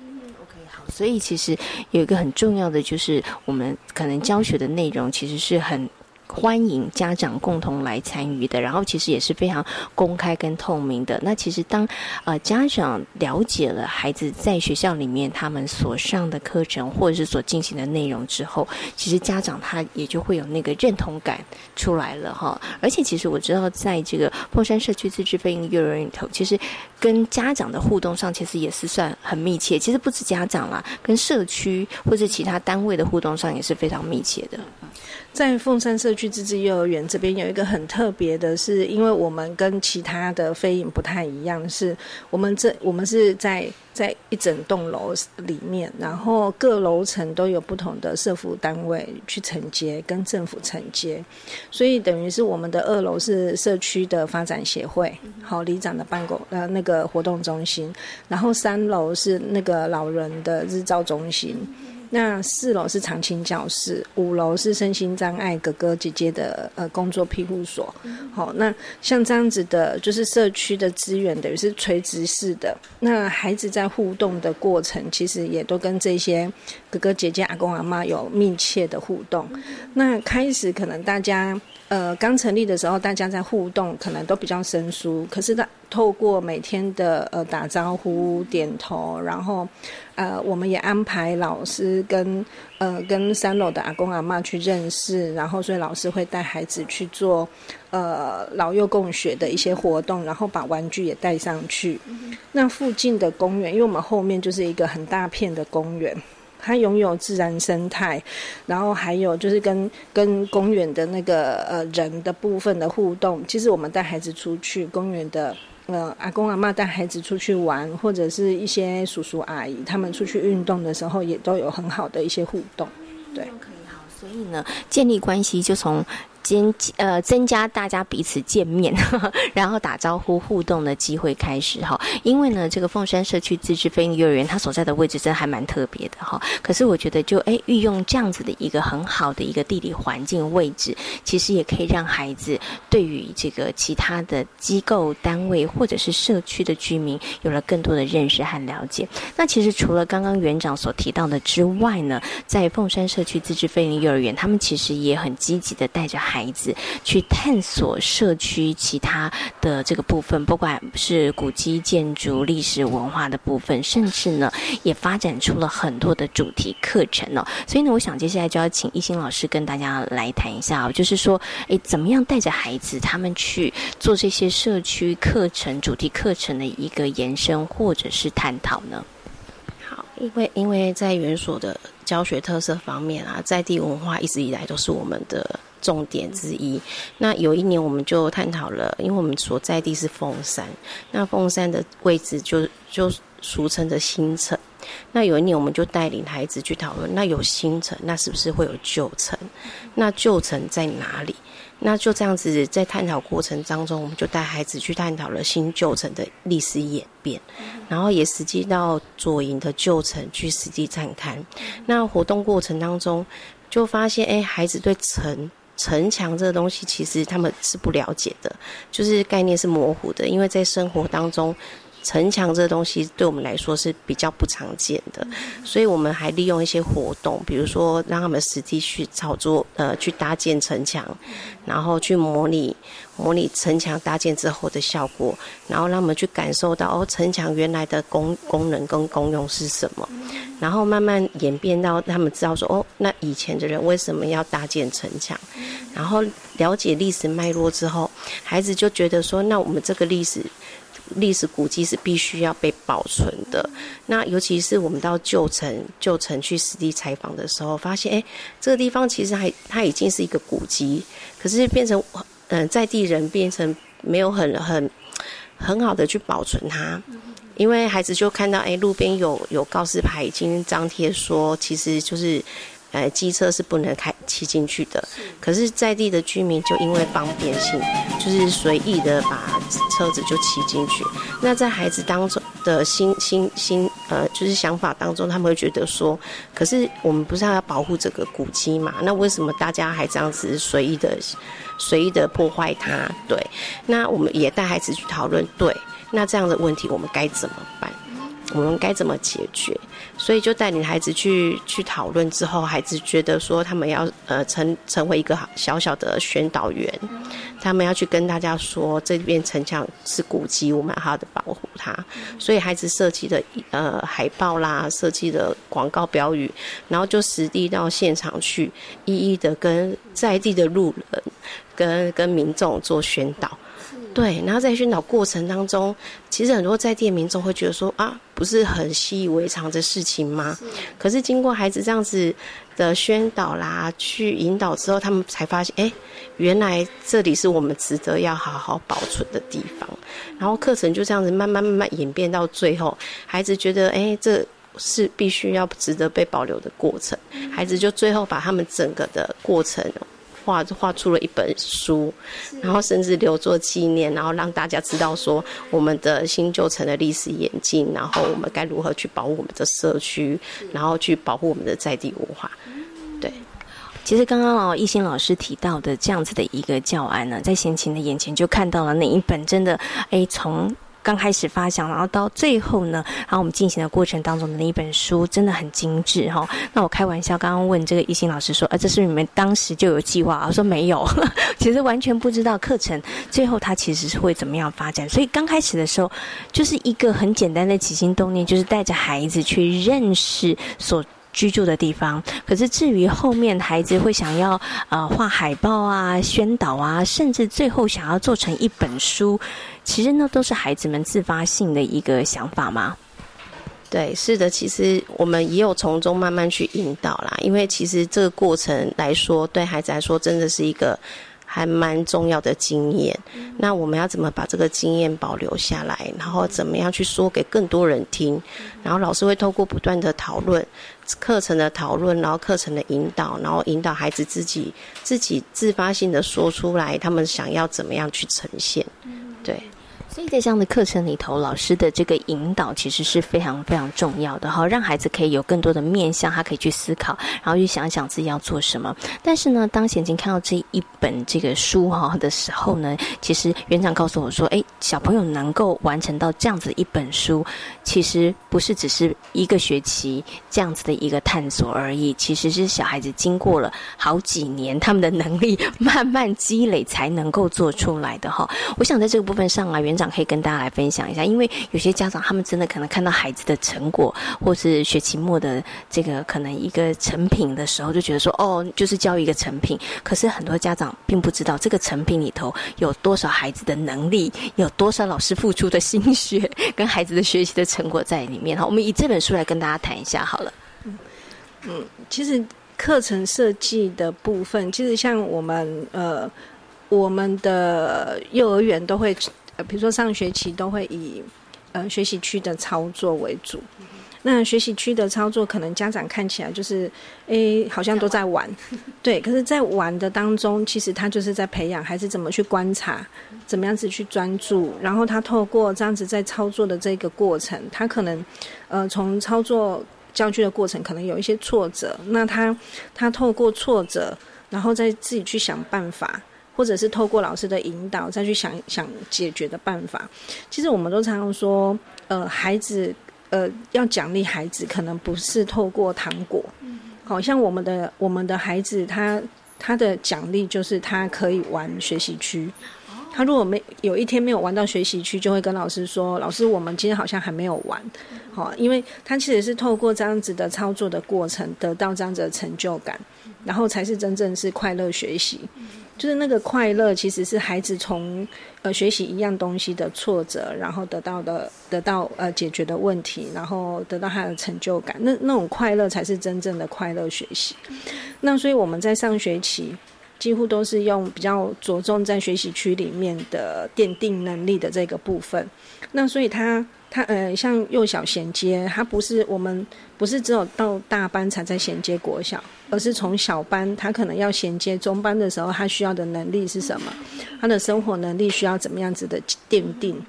所以其实有一个很重要的，就是我们可能教学的内容其实是很。欢迎家长共同来参与的，然后其实也是非常公开跟透明的。那其实当呃家长了解了孩子在学校里面他们所上的课程或者是所进行的内容之后，其实家长他也就会有那个认同感出来了哈。而且其实我知道，在这个凤山社区自治飞鹰幼儿园里头，其实跟家长的互动上其实也是算很密切。其实不止家长啦，跟社区或者其他单位的互动上也是非常密切的。在凤山社区自治幼儿园这边有一个很特别的，是因为我们跟其他的飞影不太一样，是我们这我们是在在一整栋楼里面，然后各楼层都有不同的社服单位去承接，跟政府承接，所以等于是我们的二楼是社区的发展协会，好里长的办公呃那个活动中心，然后三楼是那个老人的日照中心。那四楼是长青教室，五楼是身心障碍哥哥姐姐的呃工作庇护所。好，那像这样子的，就是社区的资源等于是垂直式的。那孩子在互动的过程，其实也都跟这些哥哥姐姐、阿公阿妈有密切的互动。那开始可能大家。呃，刚成立的时候，大家在互动，可能都比较生疏。可是，到透过每天的呃打招呼、点头，然后呃，我们也安排老师跟呃跟三楼的阿公阿妈去认识，然后所以老师会带孩子去做呃老幼共学的一些活动，然后把玩具也带上去。那附近的公园，因为我们后面就是一个很大片的公园。它拥有自然生态，然后还有就是跟跟公园的那个呃人的部分的互动。其实我们带孩子出去公园的呃阿公阿妈带孩子出去玩，或者是一些叔叔阿姨他们出去运动的时候，也都有很好的一些互动。对，可以好。所以呢，建立关系就从。增呃增加大家彼此见面，[laughs] 然后打招呼互动的机会开始哈。因为呢，这个凤山社区自治飞幼儿园它所在的位置真的还蛮特别的哈。可是我觉得就哎，运用这样子的一个很好的一个地理环境位置，其实也可以让孩子对于这个其他的机构单位或者是社区的居民有了更多的认识和了解。那其实除了刚刚园长所提到的之外呢，在凤山社区自治飞林幼儿园，他们其实也很积极的带着孩孩子去探索社区其他的这个部分，不管是古迹、建筑、历史文化的部分，甚至呢，也发展出了很多的主题课程哦。所以呢，我想接下来就要请一心老师跟大家来谈一下，就是说，诶，怎么样带着孩子他们去做这些社区课程、主题课程的一个延伸或者是探讨呢？好，因为因为在园所的教学特色方面啊，在地文化一直以来都是我们的。重点之一。那有一年，我们就探讨了，因为我们所在地是凤山，那凤山的位置就就俗称的新城。那有一年，我们就带领孩子去讨论，那有新城，那是不是会有旧城？那旧城在哪里？那就这样子，在探讨过程当中，我们就带孩子去探讨了新旧城的历史演变，然后也实际到左营的旧城去实际探看。那活动过程当中，就发现，哎，孩子对城。城墙这个东西，其实他们是不了解的，就是概念是模糊的。因为在生活当中，城墙这东西对我们来说是比较不常见的，所以我们还利用一些活动，比如说让他们实际去操作，呃，去搭建城墙，然后去模拟。模拟城墙搭建之后的效果，然后让他们去感受到哦，城墙原来的功功能跟功用是什么，然后慢慢演变到他们知道说哦，那以前的人为什么要搭建城墙，然后了解历史脉络之后，孩子就觉得说，那我们这个历史历史古迹是必须要被保存的。那尤其是我们到旧城旧城去实地采访的时候，发现哎，这个地方其实还它已经是一个古迹，可是变成。嗯，在地人变成没有很很很好的去保存它，因为孩子就看到哎，路边有有告示牌已经张贴说，其实就是。呃，机车是不能开骑进去的，可是在地的居民就因为方便性，就是随意的把车子就骑进去。那在孩子当中的心心心呃，就是想法当中，他们会觉得说，可是我们不是要保护这个古迹嘛？那为什么大家还这样子随意的随意的破坏它？对，那我们也带孩子去讨论，对，那这样的问题我们该怎么办？我们该怎么解决？所以就带领孩子去去讨论之后，孩子觉得说他们要呃成成为一个小小的宣导员，他们要去跟大家说这边城墙是古迹，我们好好的保护它。所以孩子设计的呃海报啦，设计的广告标语，然后就实地到现场去，一一的跟在地的路人跟跟民众做宣导。对，然后在宣导过程当中，其实很多在地民众会觉得说啊，不是很习以为常的事情吗？可是经过孩子这样子的宣导啦，去引导之后，他们才发现，哎，原来这里是我们值得要好好保存的地方。然后课程就这样子慢慢慢慢演变到最后，孩子觉得，哎，这是必须要值得被保留的过程。孩子就最后把他们整个的过程。画画出了一本书，然后甚至留作纪念，然后让大家知道说我们的新旧城的历史演进，然后我们该如何去保护我们的社区，然后去保护我们的在地文化。对，其实刚刚哦，一心老师提到的这样子的一个教案呢，在贤琴的眼前就看到了那一本真的，哎，从。刚开始发想，然后到最后呢，然后我们进行的过程当中的那一本书真的很精致哈。那我开玩笑，刚刚问这个一心老师说，呃，这是你们当时就有计划？啊说没有，[laughs] 其实完全不知道课程最后它其实是会怎么样发展。所以刚开始的时候，就是一个很简单的起心动念，就是带着孩子去认识所。居住的地方，可是至于后面孩子会想要呃画海报啊、宣导啊，甚至最后想要做成一本书，其实呢都是孩子们自发性的一个想法吗？对，是的，其实我们也有从中慢慢去引导啦，因为其实这个过程来说，对孩子来说真的是一个。还蛮重要的经验，那我们要怎么把这个经验保留下来？然后怎么样去说给更多人听？然后老师会透过不断的讨论课程的讨论，然后课程的引导，然后引导孩子自己自己自发性的说出来，他们想要怎么样去呈现？对。所以在这样的课程里头，老师的这个引导其实是非常非常重要的哈，让孩子可以有更多的面向，他可以去思考，然后去想想自己要做什么。但是呢，当贤金看到这一本这个书哈的时候呢，其实园长告诉我说：“哎，小朋友能够完成到这样子一本书，其实不是只是一个学期这样子的一个探索而已，其实是小孩子经过了好几年，他们的能力慢慢积累才能够做出来的哈。我想在这个部分上啊，园长。可以跟大家来分享一下，因为有些家长他们真的可能看到孩子的成果，或是学期末的这个可能一个成品的时候，就觉得说哦，就是教一个成品。可是很多家长并不知道这个成品里头有多少孩子的能力，有多少老师付出的心血，跟孩子的学习的成果在里面哈。我们以这本书来跟大家谈一下好了。嗯嗯，其实课程设计的部分，其实像我们呃，我们的幼儿园都会。呃，比如说上学期都会以呃学习区的操作为主，那学习区的操作可能家长看起来就是，诶，好像都在玩，对，可是，在玩的当中，其实他就是在培养孩子怎么去观察，怎么样子去专注，然后他透过这样子在操作的这个过程，他可能呃从操作教具的过程可能有一些挫折，那他他透过挫折，然后再自己去想办法。或者是透过老师的引导，再去想想解决的办法。其实我们都常常说，呃，孩子，呃，要奖励孩子，可能不是透过糖果。好像我们的我们的孩子，他他的奖励就是他可以玩学习区。他如果没有一天没有玩到学习区，就会跟老师说：“老师，我们今天好像还没有玩。”好，因为他其实是透过这样子的操作的过程，得到这样子的成就感，然后才是真正是快乐学习。就是那个快乐，其实是孩子从呃学习一样东西的挫折，然后得到的得到呃解决的问题，然后得到他的成就感。那那种快乐才是真正的快乐学习。那所以我们在上学期几乎都是用比较着重在学习区里面的奠定能力的这个部分。那所以他。他呃，像幼小衔接，他不是我们不是只有到大班才在衔接国小，而是从小班，他可能要衔接中班的时候，他需要的能力是什么？他的生活能力需要怎么样子的奠定？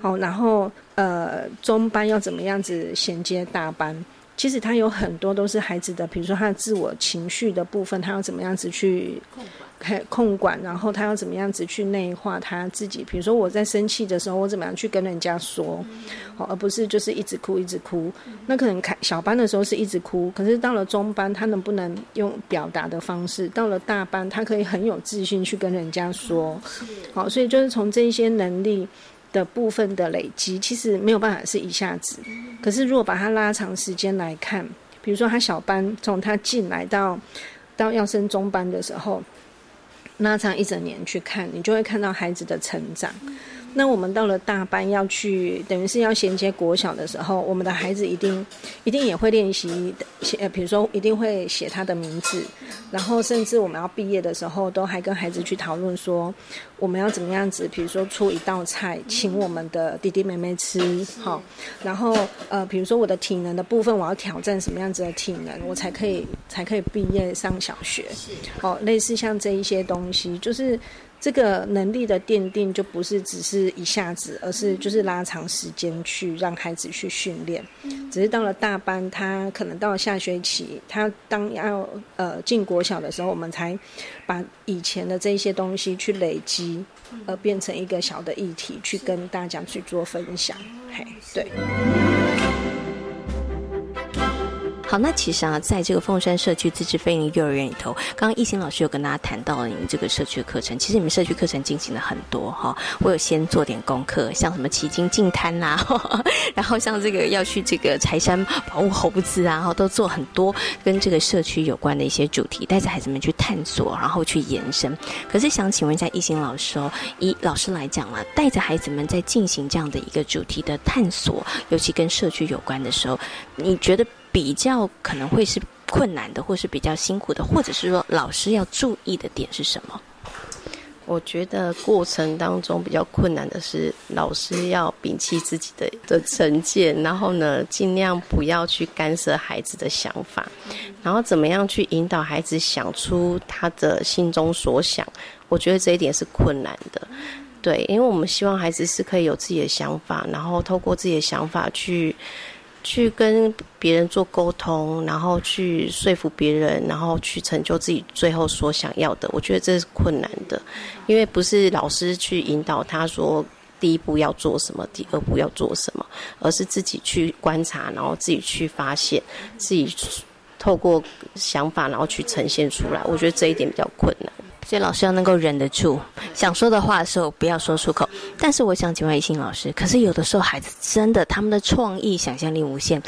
好，然后呃，中班要怎么样子衔接大班？其实他有很多都是孩子的，比如说他的自我情绪的部分，他要怎么样子去？控管，然后他要怎么样子去内化他自己？比如说我在生气的时候，我怎么样去跟人家说，好，而不是就是一直哭一直哭。那可能开小班的时候是一直哭，可是到了中班，他能不能用表达的方式？到了大班，他可以很有自信去跟人家说，好，所以就是从这些能力的部分的累积，其实没有办法是一下子。可是如果把它拉长时间来看，比如说他小班从他进来到到要升中班的时候。拉长一整年去看，你就会看到孩子的成长。那我们到了大班要去，等于是要衔接国小的时候，我们的孩子一定一定也会练习写，呃，比如说一定会写他的名字，然后甚至我们要毕业的时候，都还跟孩子去讨论说，我们要怎么样子，比如说出一道菜请我们的弟弟妹妹吃，好，然后呃，比如说我的体能的部分，我要挑战什么样子的体能，我才可以才可以毕业上小学，哦，类似像这一些东西，就是。这个能力的奠定就不是只是一下子，而是就是拉长时间去让孩子去训练。只是到了大班，他可能到了下学期，他当要呃进国小的时候，我们才把以前的这些东西去累积，而变成一个小的议题，去跟大家去做分享。嘿，对。好，那其实啊，在这个凤山社区自治飞行幼儿园里头，刚刚艺兴老师有跟大家谈到了你们这个社区的课程。其实你们社区课程进行了很多哈，我有先做点功课，像什么奇经净滩啦，[laughs] 然后像这个要去这个柴山保护猴子啊，然后都做很多跟这个社区有关的一些主题，带着孩子们去探索，然后去延伸。可是想请问一下艺兴老师哦，以老师来讲啊，带着孩子们在进行这样的一个主题的探索，尤其跟社区有关的时候，你觉得？比较可能会是困难的，或是比较辛苦的，或者是说老师要注意的点是什么？我觉得过程当中比较困难的是，老师要摒弃自己的的成见，然后呢，尽量不要去干涉孩子的想法，然后怎么样去引导孩子想出他的心中所想。我觉得这一点是困难的，对，因为我们希望孩子是可以有自己的想法，然后透过自己的想法去。去跟别人做沟通，然后去说服别人，然后去成就自己最后所想要的。我觉得这是困难的，因为不是老师去引导他说第一步要做什么，第二步要做什么，而是自己去观察，然后自己去发现，自己透过想法，然后去呈现出来。我觉得这一点比较困难。所以老师要能够忍得住，想说的话的时候不要说出口。但是我想请问一心老师，可是有的时候孩子真的他们的创意想象力无限，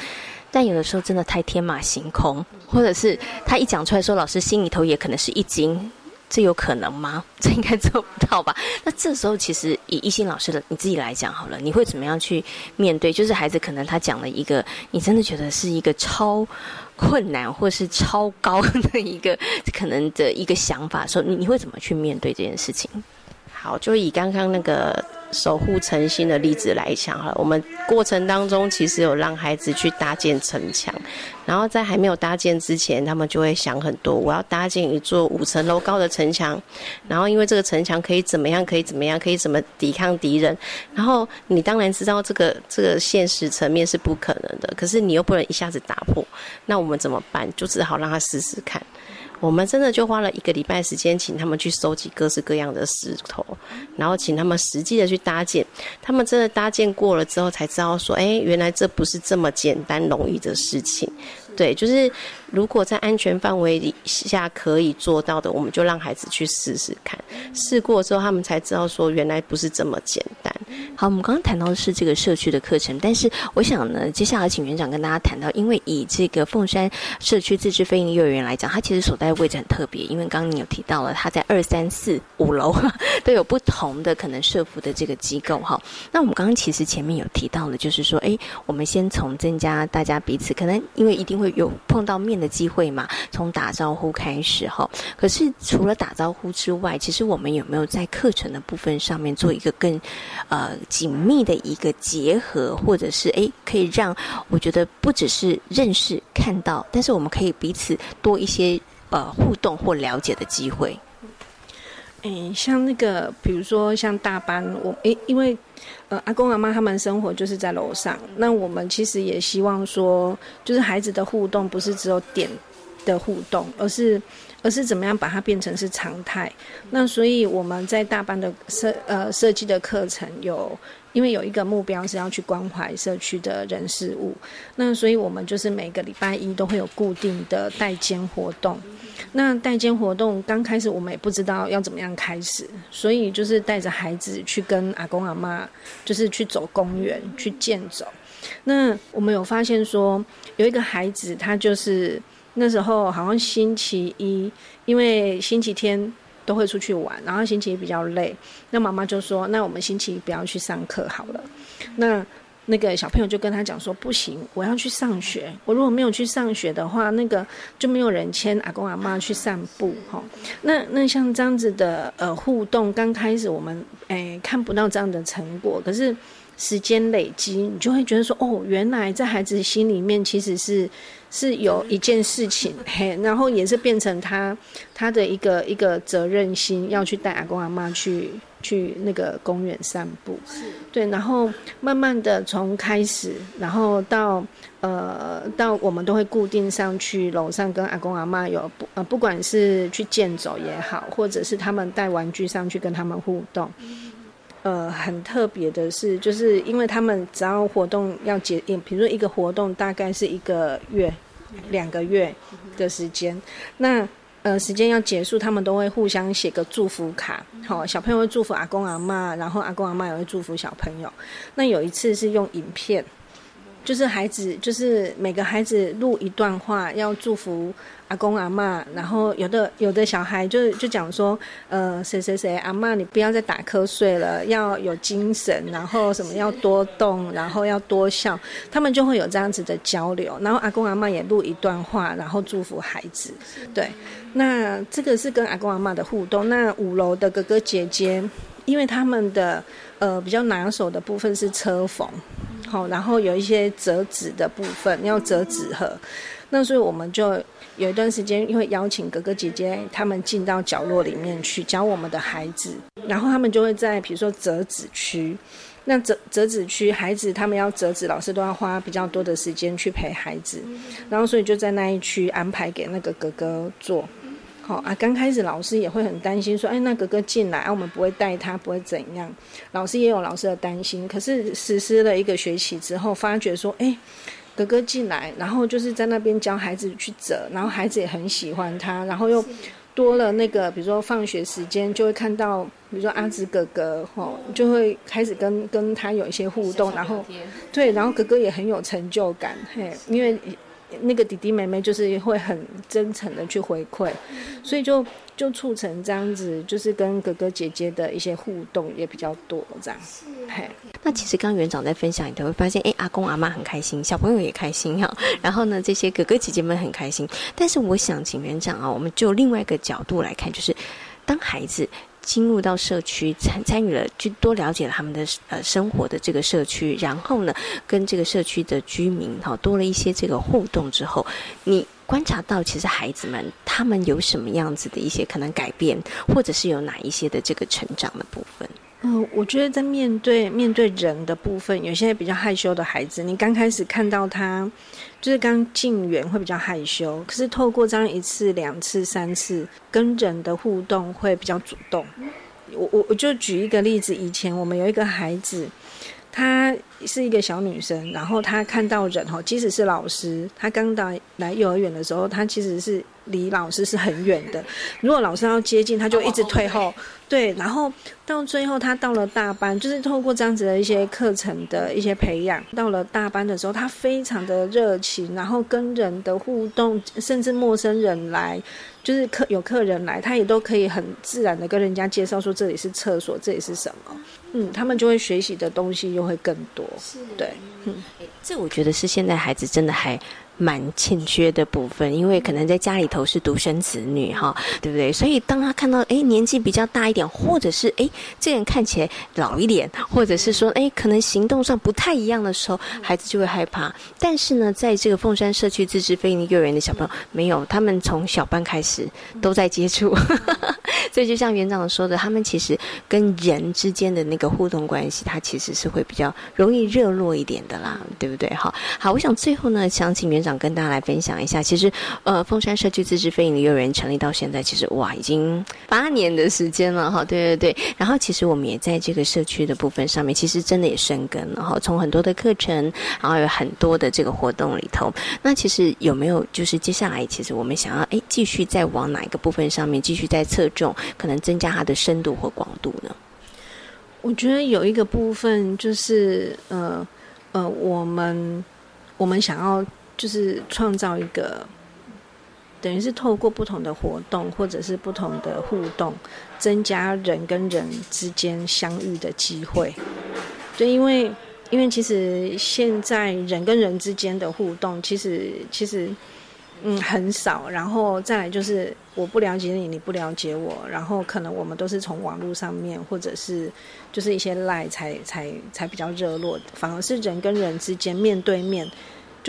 但有的时候真的太天马行空，或者是他一讲出来说，老师心里头也可能是一惊，这有可能吗？[laughs] 这应该做不到吧？那这时候其实以一心老师的你自己来讲好了，你会怎么样去面对？就是孩子可能他讲了一个，你真的觉得是一个超。困难或是超高的一个 [laughs] 可能的一个想法的时候，你你会怎么去面对这件事情？好，就以刚刚那个。守护诚心的例子来讲哈，我们过程当中其实有让孩子去搭建城墙，然后在还没有搭建之前，他们就会想很多，我要搭建一座五层楼高的城墙，然后因为这个城墙可以怎么样，可以怎么样，可以怎么抵抗敌人，然后你当然知道这个这个现实层面是不可能的，可是你又不能一下子打破，那我们怎么办？就只好让他试试看。我们真的就花了一个礼拜时间，请他们去收集各式各样的石头，然后请他们实际的去搭建。他们真的搭建过了之后，才知道说，哎，原来这不是这么简单容易的事情。对，就是如果在安全范围下可以做到的，我们就让孩子去试试看。试过之后，他们才知道说，原来不是这么简单。好，我们刚刚谈到的是这个社区的课程，但是我想呢，接下来请园长跟大家谈到，因为以这个凤山社区自治飞行幼儿园来讲，它其实所在的位置很特别，因为刚刚你有提到了，它在二三四五楼 [laughs] 都有不同的可能设服的这个机构哈。那我们刚刚其实前面有提到了，就是说，哎，我们先从增加大家彼此可能，因为一定会。有碰到面的机会嘛？从打招呼开始哈。可是除了打招呼之外，其实我们有没有在课程的部分上面做一个更呃紧密的一个结合，或者是诶可以让我觉得不只是认识看到，但是我们可以彼此多一些呃互动或了解的机会。嗯，像那个比如说像大班，我诶因为。呃，阿公阿妈他们生活就是在楼上。那我们其实也希望说，就是孩子的互动不是只有点的互动，而是而是怎么样把它变成是常态。那所以我们在大班的设呃设计的课程有，因为有一个目标是要去关怀社区的人事物。那所以我们就是每个礼拜一都会有固定的代监活动。那代间活动刚开始我们也不知道要怎么样开始，所以就是带着孩子去跟阿公阿妈，就是去走公园去健走。那我们有发现说，有一个孩子他就是那时候好像星期一，因为星期天都会出去玩，然后星期一比较累，那妈妈就说：“那我们星期一不要去上课好了。”那那个小朋友就跟他讲说：“不行，我要去上学。我如果没有去上学的话，那个就没有人牵阿公阿妈去散步。”哈，那那像这样子的呃互动，刚开始我们诶看不到这样的成果，可是时间累积，你就会觉得说：“哦，原来在孩子心里面其实是是有一件事情，嘿，然后也是变成他他的一个一个责任心，要去带阿公阿妈去。”去那个公园散步，对，然后慢慢的从开始，然后到呃到我们都会固定上去楼上跟阿公阿妈有不呃不管是去健走也好，或者是他们带玩具上去跟他们互动，呃很特别的是，就是因为他们只要活动要结，比如说一个活动大概是一个月两个月的时间，那。呃，时间要结束，他们都会互相写个祝福卡。好，小朋友会祝福阿公阿妈，然后阿公阿妈也会祝福小朋友。那有一次是用影片，就是孩子，就是每个孩子录一段话，要祝福。阿公阿妈，然后有的有的小孩就就讲说，呃，谁谁谁阿妈，你不要再打瞌睡了，要有精神，然后什么要多动，然后要多笑，他们就会有这样子的交流。然后阿公阿妈也录一段话，然后祝福孩子。对，那这个是跟阿公阿妈的互动。那五楼的哥哥姐姐，因为他们的呃比较拿手的部分是车缝，好，然后有一些折纸的部分要折纸盒，那所以我们就。有一段时间会邀请哥哥姐姐他们进到角落里面去教我们的孩子，然后他们就会在比如说折纸区，那折折纸区孩子他们要折纸，老师都要花比较多的时间去陪孩子，然后所以就在那一区安排给那个哥哥做。好啊，刚开始老师也会很担心说，哎，那哥哥进来啊，我们不会带他，不会怎样？老师也有老师的担心，可是实施了一个学期之后，发觉说，哎。哥哥进来，然后就是在那边教孩子去折，然后孩子也很喜欢他，然后又多了那个，比如说放学时间就会看到，比如说阿紫哥哥吼，就会开始跟跟他有一些互动，然后对，然后哥哥也很有成就感，嘿，因为。那个弟弟妹妹就是会很真诚的去回馈，所以就就促成这样子，就是跟哥哥姐姐的一些互动也比较多这样。嘿，那其实刚园长在分享你都会发现，哎，阿公阿妈很开心，小朋友也开心哈。然后呢，这些哥哥姐姐们很开心。但是我想请园长啊，我们就另外一个角度来看，就是当孩子。进入到社区参参与了，就多了解了他们的呃生活的这个社区，然后呢，跟这个社区的居民哈多了一些这个互动之后，你观察到其实孩子们他们有什么样子的一些可能改变，或者是有哪一些的这个成长的部分？嗯，我觉得在面对面对人的部分，有些比较害羞的孩子，你刚开始看到他。就是刚进园会比较害羞，可是透过这样一次、两次、三次跟人的互动会比较主动。我我我就举一个例子，以前我们有一个孩子，他是一个小女生，然后她看到人哈，即使是老师，她刚到来幼儿园的时候，她其实是离老师是很远的。[laughs] 如果老师要接近，她就一直退后。对，然后到最后，她到了大班，就是透过这样子的一些课程的一些培养，到了大班的时候，她非常的热情，然后跟人的互动，甚至陌生人来，就是客有客人来，他也都可以很自然的跟人家介绍说这里是厕所，这里是什么，嗯，他们就会学习的东西又会更多，对，嗯，这我觉得是现在孩子真的还。蛮欠缺的部分，因为可能在家里头是独生子女哈，对不对？所以当他看到哎年纪比较大一点，或者是哎这个人看起来老一点，或者是说哎可能行动上不太一样的时候，孩子就会害怕。但是呢，在这个凤山社区自治非营幼儿园的小朋友没有，他们从小班开始都在接触，[laughs] 所以就像园长说的，他们其实跟人之间的那个互动关系，他其实是会比较容易热络一点的啦，对不对？好，好，我想最后呢，想请园长。想跟大家来分享一下，其实，呃，凤山社区自治非营利幼儿园成立到现在，其实哇，已经八年的时间了哈。对对对，然后其实我们也在这个社区的部分上面，其实真的也生根了哈。从很多的课程，然后有很多的这个活动里头，那其实有没有就是接下来，其实我们想要哎继续再往哪一个部分上面继续再侧重，可能增加它的深度或广度呢？我觉得有一个部分就是呃呃，我们我们想要。就是创造一个，等于是透过不同的活动或者是不同的互动，增加人跟人之间相遇的机会。对，因为因为其实现在人跟人之间的互动，其实其实嗯很少。然后再来就是我不了解你，你不了解我，然后可能我们都是从网络上面或者是就是一些赖才才才比较热络，反而是人跟人之间面对面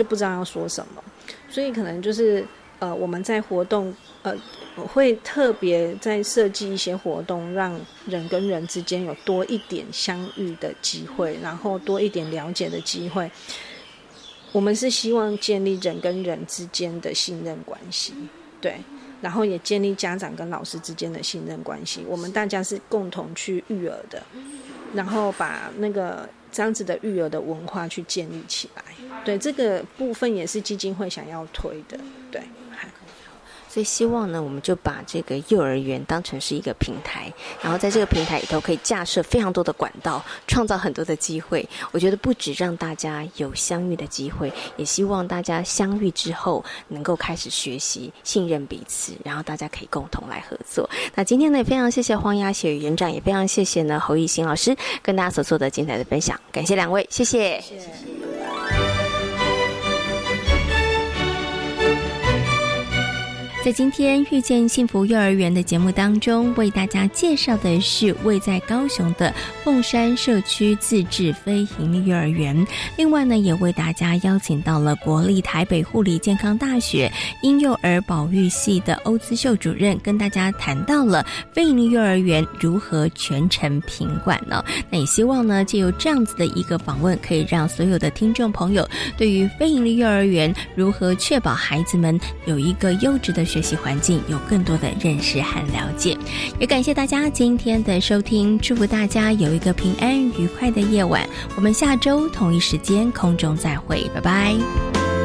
就不知道要说什么，所以可能就是呃我们在活动呃。会特别在设计一些活动，让人跟人之间有多一点相遇的机会，然后多一点了解的机会。我们是希望建立人跟人之间的信任关系，对，然后也建立家长跟老师之间的信任关系。我们大家是共同去育儿的，然后把那个这样子的育儿的文化去建立起来。对，这个部分也是基金会想要推的，对。所以希望呢，我们就把这个幼儿园当成是一个平台，然后在这个平台里头可以架设非常多的管道，创造很多的机会。我觉得不止让大家有相遇的机会，也希望大家相遇之后能够开始学习信任彼此，然后大家可以共同来合作。那今天呢，也非常谢谢黄雅雪园长，也非常谢谢呢侯艺兴老师跟大家所做的精彩的分享，感谢两位，谢谢。在今天遇见幸福幼儿园的节目当中，为大家介绍的是位在高雄的凤山社区自治非营利幼儿园。另外呢，也为大家邀请到了国立台北护理健康大学婴幼儿保育系的欧姿秀主任，跟大家谈到了非营利幼儿园如何全程品管呢？那也希望呢，借由这样子的一个访问，可以让所有的听众朋友对于非营利幼儿园如何确保孩子们有一个优质的。学习环境有更多的认识和了解，也感谢大家今天的收听，祝福大家有一个平安愉快的夜晚。我们下周同一时间空中再会，拜拜。